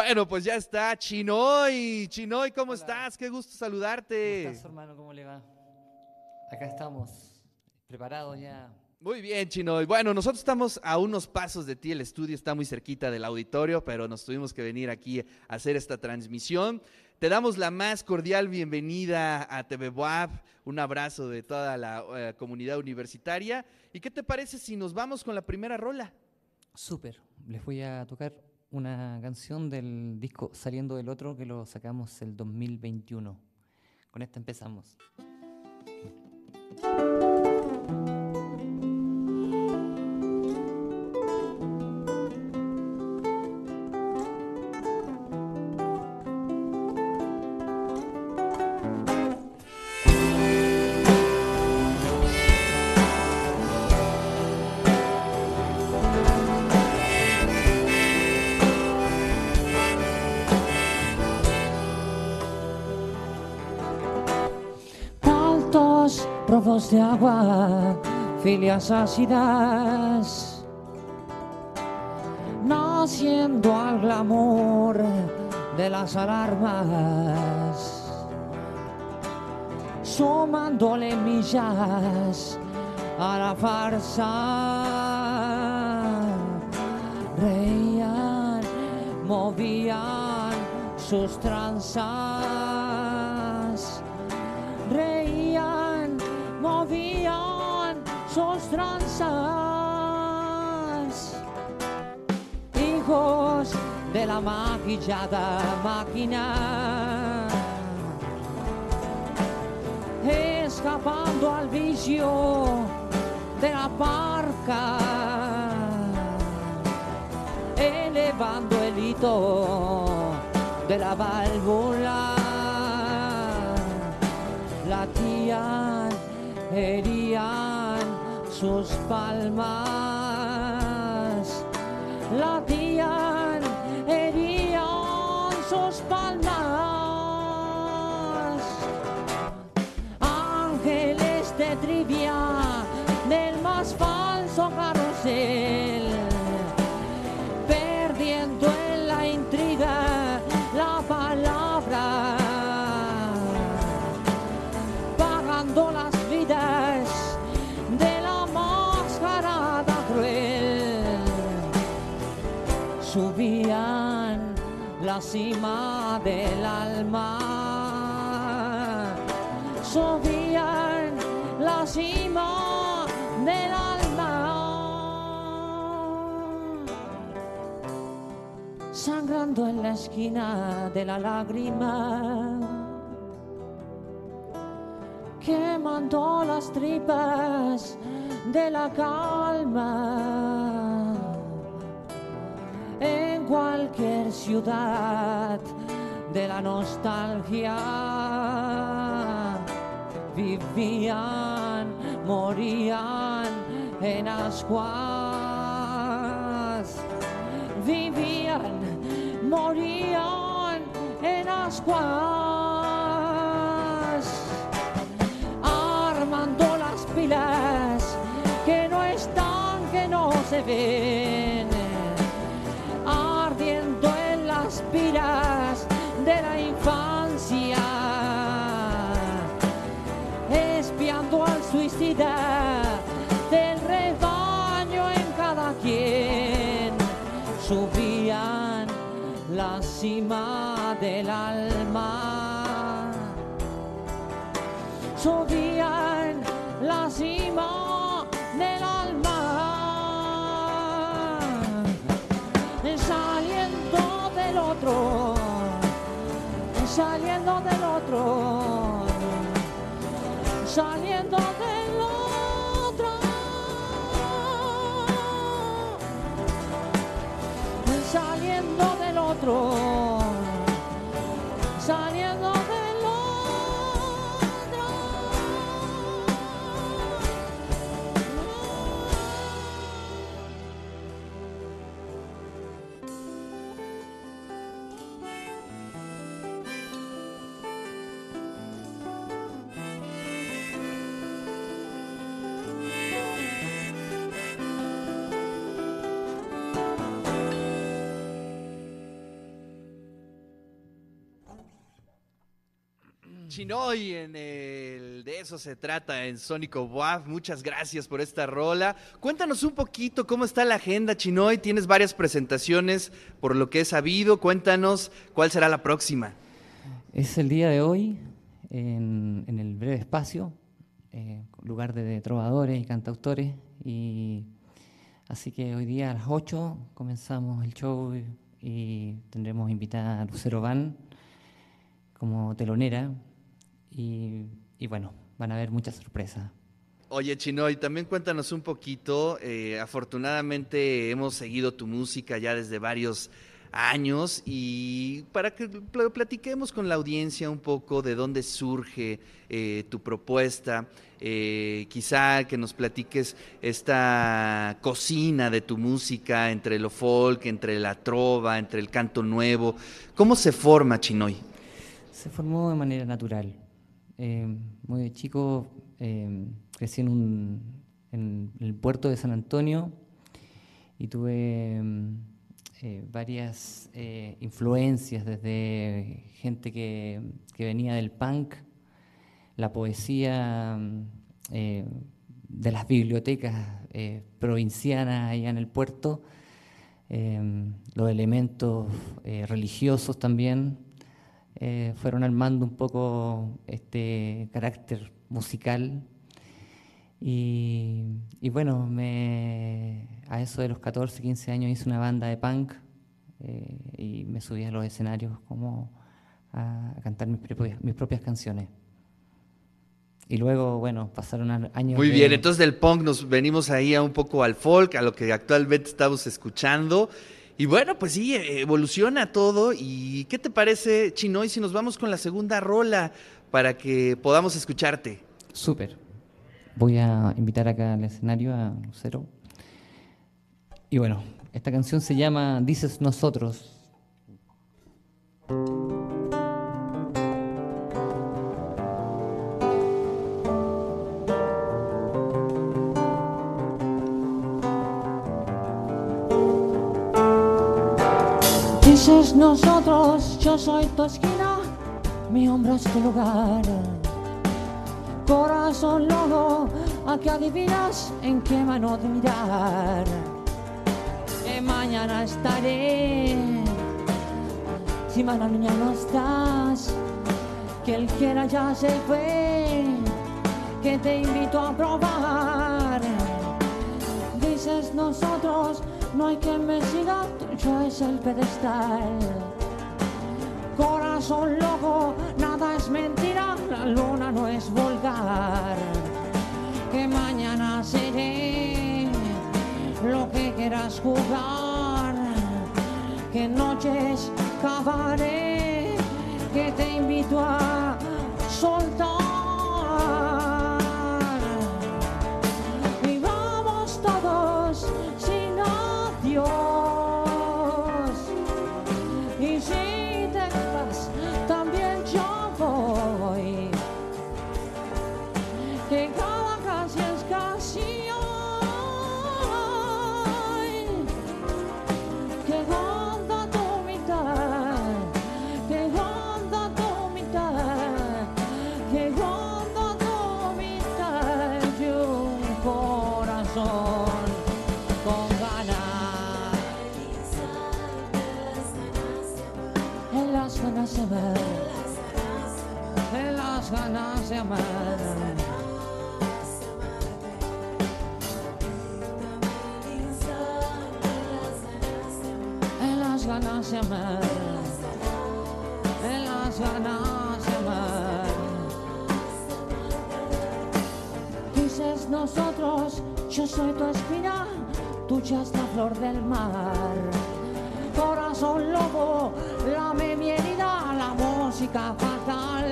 Bueno, pues ya está, Chinoy. Chinoy, ¿cómo Hola. estás? Qué gusto ¿Cómo saludarte. estás, hermano? ¿Cómo le va? Acá estamos, preparados ya. Muy bien, Chinoy. Bueno, nosotros estamos a unos pasos de ti, el estudio está muy cerquita del auditorio, pero nos tuvimos que venir aquí a hacer esta transmisión. Te damos la más cordial bienvenida a TV Boab, un abrazo de toda la eh, comunidad universitaria. ¿Y qué te parece si nos vamos con la primera rola? Súper. Les voy a tocar una canción del disco Saliendo del Otro que lo sacamos el 2021. Con esta empezamos. De agua, filias ácidas, naciendo al glamour de las alarmas, sumándole millas a la farsa. Reían, movían sus tranzas reían, movían sus. Hijos de la maquillada máquina, escapando al vicio de la parca, elevando el hito de la válvula sus palmas, latían, la cima del alma, subían la cima del alma. Sangrando en la esquina de la lágrima, quemando las tripas de la calma. Ciudad de la nostalgia. Vivían, morían en ascuas. Vivían, morían en ascuas, armando las pilas que no están, que no se ven, de la infancia, espiando al suicida del rebaño en cada quien. Subían la cima del alma, subían la cima saliendo del otro, saliendo del otro. Saliendo del otro, Chinoy en el de eso se trata en Sónico WAF. Muchas gracias por esta rola. Cuéntanos un poquito cómo está la agenda, Chinoy. Tienes varias presentaciones por lo que he sabido. Cuéntanos cuál será la próxima. Es el día de hoy en, el breve espacio, eh, lugar de, trovadores y cantautores. Y así que hoy día a las 8 comenzamos el show y tendremos invitada a Lucero Van como telonera y, bueno, van a haber muchas sorpresas. Oye, Chino, y también cuéntanos un poquito. Eh, afortunadamente hemos seguido tu música ya desde varios años y para que platiquemos con la audiencia un poco de dónde surge eh, tu propuesta, eh, quizá que nos platiques esta cocina de tu música entre lo folk, entre la trova, entre el canto nuevo. ¿Cómo se forma Chinoy? Se formó de manera natural. Eh, muy chico eh, crecí en, un, en, el puerto de San Antonio y tuve mm, eh, varias influencias desde gente que, que, venía del punk, la poesía mm, de las bibliotecas provincianas allá en el puerto, los elementos religiosos también eh, fueron armando un poco este carácter musical. Y, bueno, me, a eso de los 14, 15 años hice una banda de punk eh, y me subí a los escenarios como a, cantar mis propias, mis propias canciones. Y luego, bueno, pasaron años. Muy bien, entonces del punk nos venimos ahí a un poco al folk, a lo que actualmente estamos escuchando. Y bueno, pues sí, evoluciona todo. ¿Y qué te parece, Chinoy, si nos vamos con la segunda rola para que podamos escucharte? Súper. Voy a invitar acá al escenario a Lucero. Y bueno, esta canción se llama Dices Nosotros. Dices nosotros, yo soy tu esquina, mi hombro es tu lugar. Corazón loco, a que adivinas en qué mano de mirar. Que mañana estaré, si mañana no estás, que el quiera ya se fue, que te invito a probar. Dices nosotros, no hay que me siga, es el pedestal. Corazón loco, nada es mentira, la luna no es vulgar. Que mañana seré lo que quieras jugar. Que noches cavaré, que te invito a soltar. De amar. Dices nosotros, yo soy tu espina, tuya es la flor del mar. Corazón lobo, lame mi herida, la música fatal.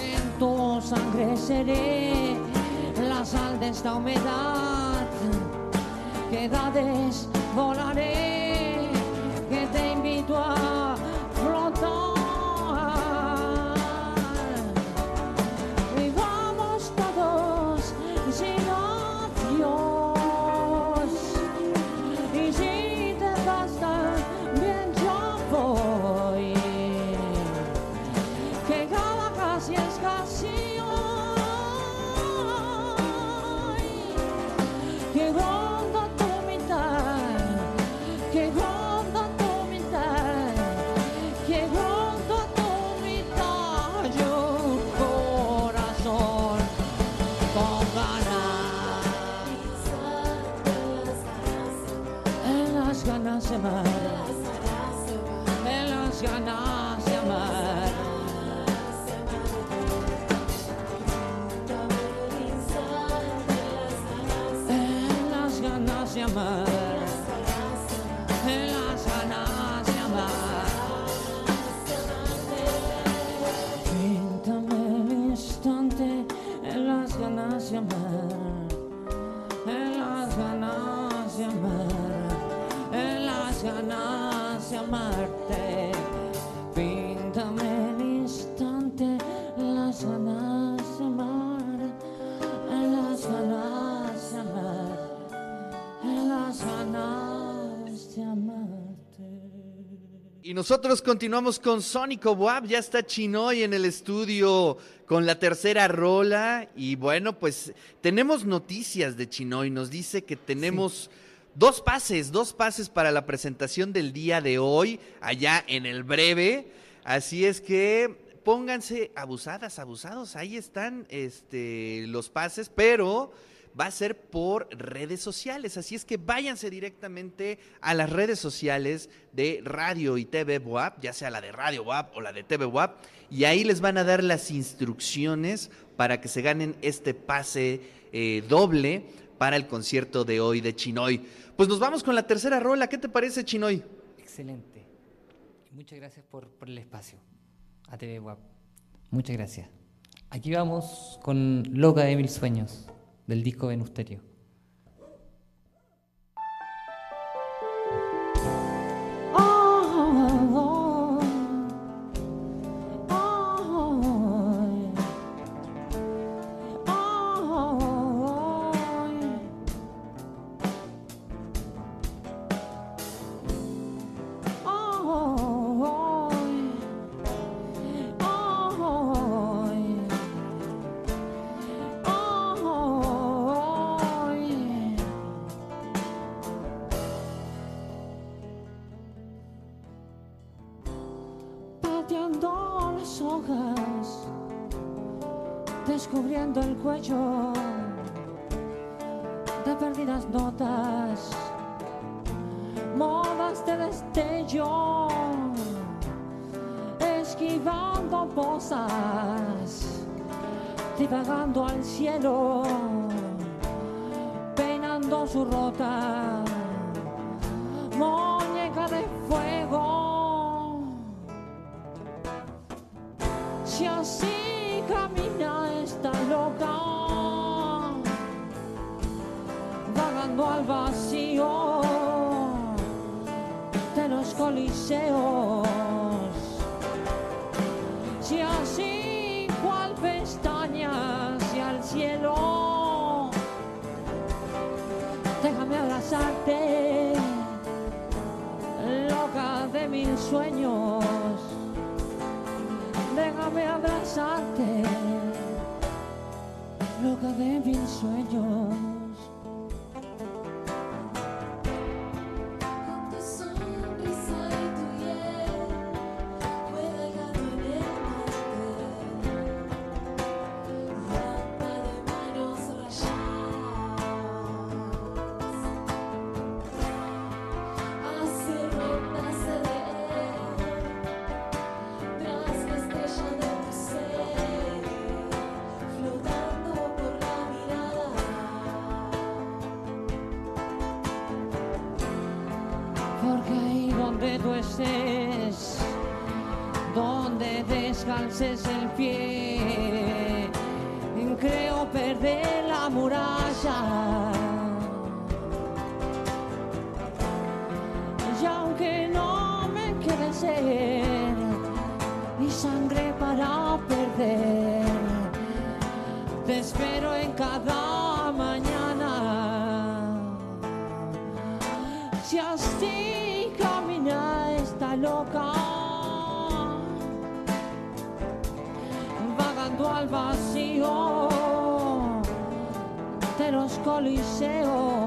En tu sangre seré la sal de esta humedad. Que dades volaré amarte. Píntame el instante, las ganas de amar, en las ganas de amar, en las ganas de amarte. Y nosotros continuamos con Sónico Wap, ya está Chinoy en el estudio con la tercera rola y bueno, pues tenemos noticias de Chinoy, nos dice que tenemos dos pases, dos pases para la presentación del día de hoy allá en el breve, así es que pónganse abusadas, abusados, ahí están este, los pases, pero va a ser por redes sociales. Así es que váyanse directamente a las redes sociales de Radio y TV WAP, ya sea la de Radio WAP o la de TV WAP, y ahí les van a dar las instrucciones para que se ganen este pase eh, doble para el concierto de hoy de Chinoy. Pues nos vamos con la tercera rola. ¿Qué te parece, Chinoy? Excelente. Muchas gracias por, el espacio. A TV. Muchas gracias. Aquí vamos con Loca de Mil Sueños, del disco Venusterio. Cuello de perdidas notas, modas de destello, esquivando posas, divagando al cielo, peinando su rota, muñeca de fuego. Si así al vacío de los coliseos. Si así cual pestaña hacia el cielo, déjame abrazarte, loca de mil sueños déjame abrazarte, loca de mil sueños. Donde descalces el pie, creo perder la muralla. Y aunque no me quede ser y sangre para perder, te espero en cada mañana. Si así vagando al vacío de los coliseos.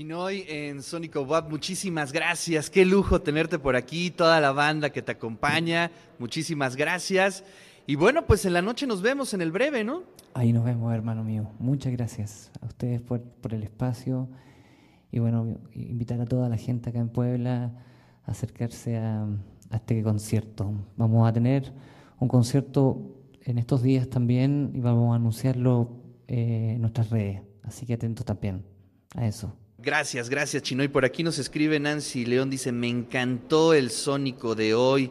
Chinoy en Sónico Wap, muchísimas gracias. Qué lujo tenerte por aquí, toda la banda que te acompaña. Muchísimas gracias. Y bueno, pues en la noche nos vemos en el breve, ¿no? Ahí nos vemos, hermano mío. Muchas gracias a ustedes por, por el espacio. Y bueno, invitar a toda la gente acá en Puebla a acercarse a, a este concierto. Vamos a tener un concierto en estos días también y vamos a anunciarlo eh, en nuestras redes. Así que atentos también a eso. Gracias, gracias Chinoy. Por aquí nos escribe Nancy León, dice, me encantó el sónico de hoy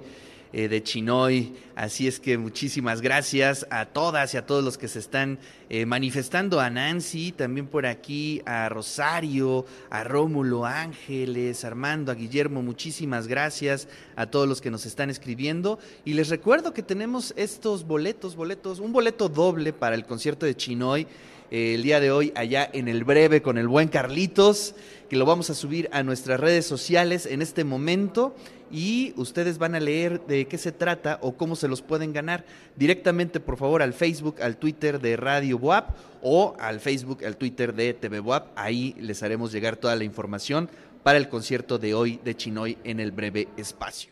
eh, de Chinoy. Así es que muchísimas gracias a todas y a todos los que se están eh, manifestando. A Nancy, también por aquí, a Rosario, a Rómulo Ángeles, Armando, a Guillermo, muchísimas gracias a todos los que nos están escribiendo. Y les recuerdo que tenemos estos boletos, boletos, un boleto doble para el concierto de Chinoy eh, el día de hoy allá en el breve con el buen Carlitos, que lo vamos a subir a nuestras redes sociales en este momento y ustedes van a leer de qué se trata o cómo se los pueden ganar directamente, por favor, al Facebook, al Twitter de Radio Boap o al Facebook, al Twitter de TV Boap. Ahí les haremos llegar toda la información para el concierto de hoy de Chinoy en el breve espacio.